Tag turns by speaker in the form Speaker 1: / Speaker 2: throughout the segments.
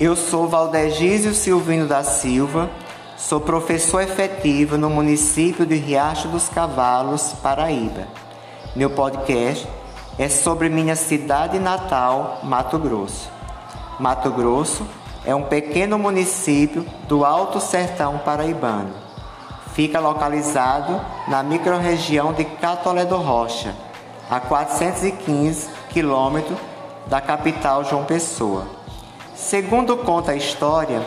Speaker 1: Eu sou Valdegísio Silvino da Silva, sou professor efetivo no município de Riacho dos Cavalos, Paraíba. Meu podcast é sobre minha cidade natal, Mato Grosso. Mato Grosso é um pequeno município do Alto Sertão paraibano. Fica localizado na microrregião de Catolé do Rocha, a 415 quilômetros da capital João Pessoa. Segundo conta a história,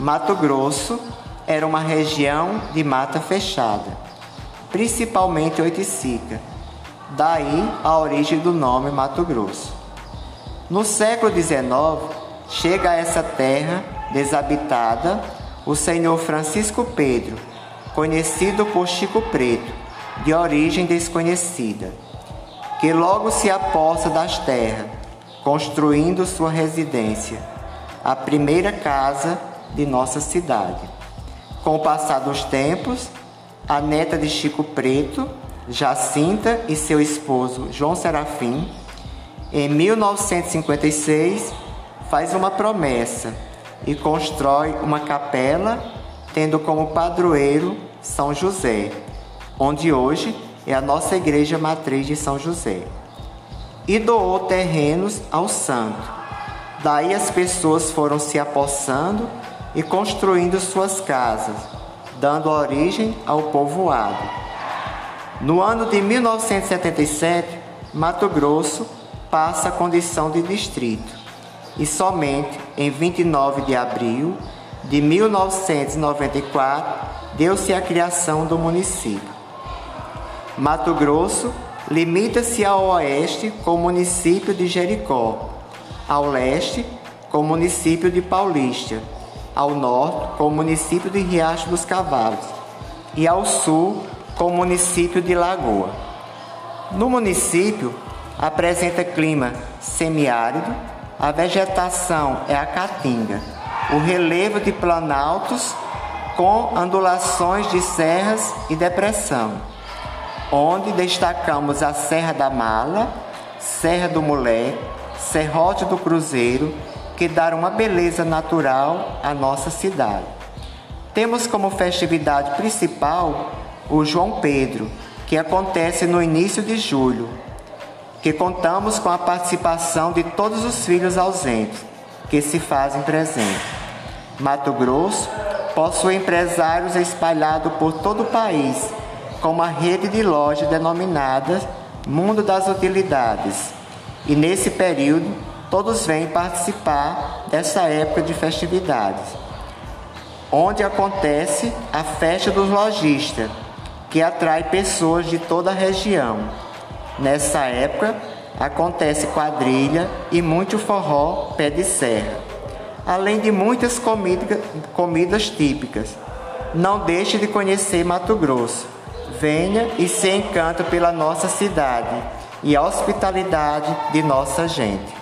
Speaker 1: Mato Grosso era uma região de mata fechada, principalmente oiticica. Daí a origem do nome Mato Grosso. No século XIX, chega a essa terra desabitada o senhor Francisco Pedro, conhecido por Chico Preto, de origem desconhecida, que logo se aposta das terras, construindo sua residência a primeira casa de nossa cidade. Com o passar dos tempos, a neta de Chico Preto, Jacinta, e seu esposo João Serafim, em 1956, faz uma promessa e constrói uma capela, tendo como padroeiro São José, onde hoje é a nossa igreja matriz de São José. E doou terrenos ao santo, Daí as pessoas foram se apossando e construindo suas casas, dando origem ao povoado. No ano de 1977, Mato Grosso passa a condição de distrito e somente em 29 de abril de 1994 deu-se a criação do município. Mato Grosso limita-se ao oeste com o município de Jericó, ao leste com o município de Paulista, ao norte com o município de Riacho dos Cavalos e ao sul com o município de Lagoa. No município apresenta clima semiárido, a vegetação é a caatinga, o relevo de planaltos com ondulações de serras e depressão, onde destacamos a Serra da Mala, Serra do Moleque, Serrote do Cruzeiro, que dá uma beleza natural à nossa cidade. Temos como festividade principal o João Pedro, que acontece no início de julho, que contamos com a participação de todos os filhos ausentes que se fazem presente. Mato Grosso possui empresários espalhados por todo o país, com uma rede de lojas denominada Mundo das Utilidades e nesse período, todos vêm participar dessa época de festividades, onde acontece a festa dos lojistas, que atrai pessoas de toda a região. Nessa época, acontece quadrilha e muito forró pé de serra, além de muitas comida, comidas típicas. Não deixe de conhecer Mato Grosso. Venha e se encanta pela nossa cidade e hospitalidade de nossa gente.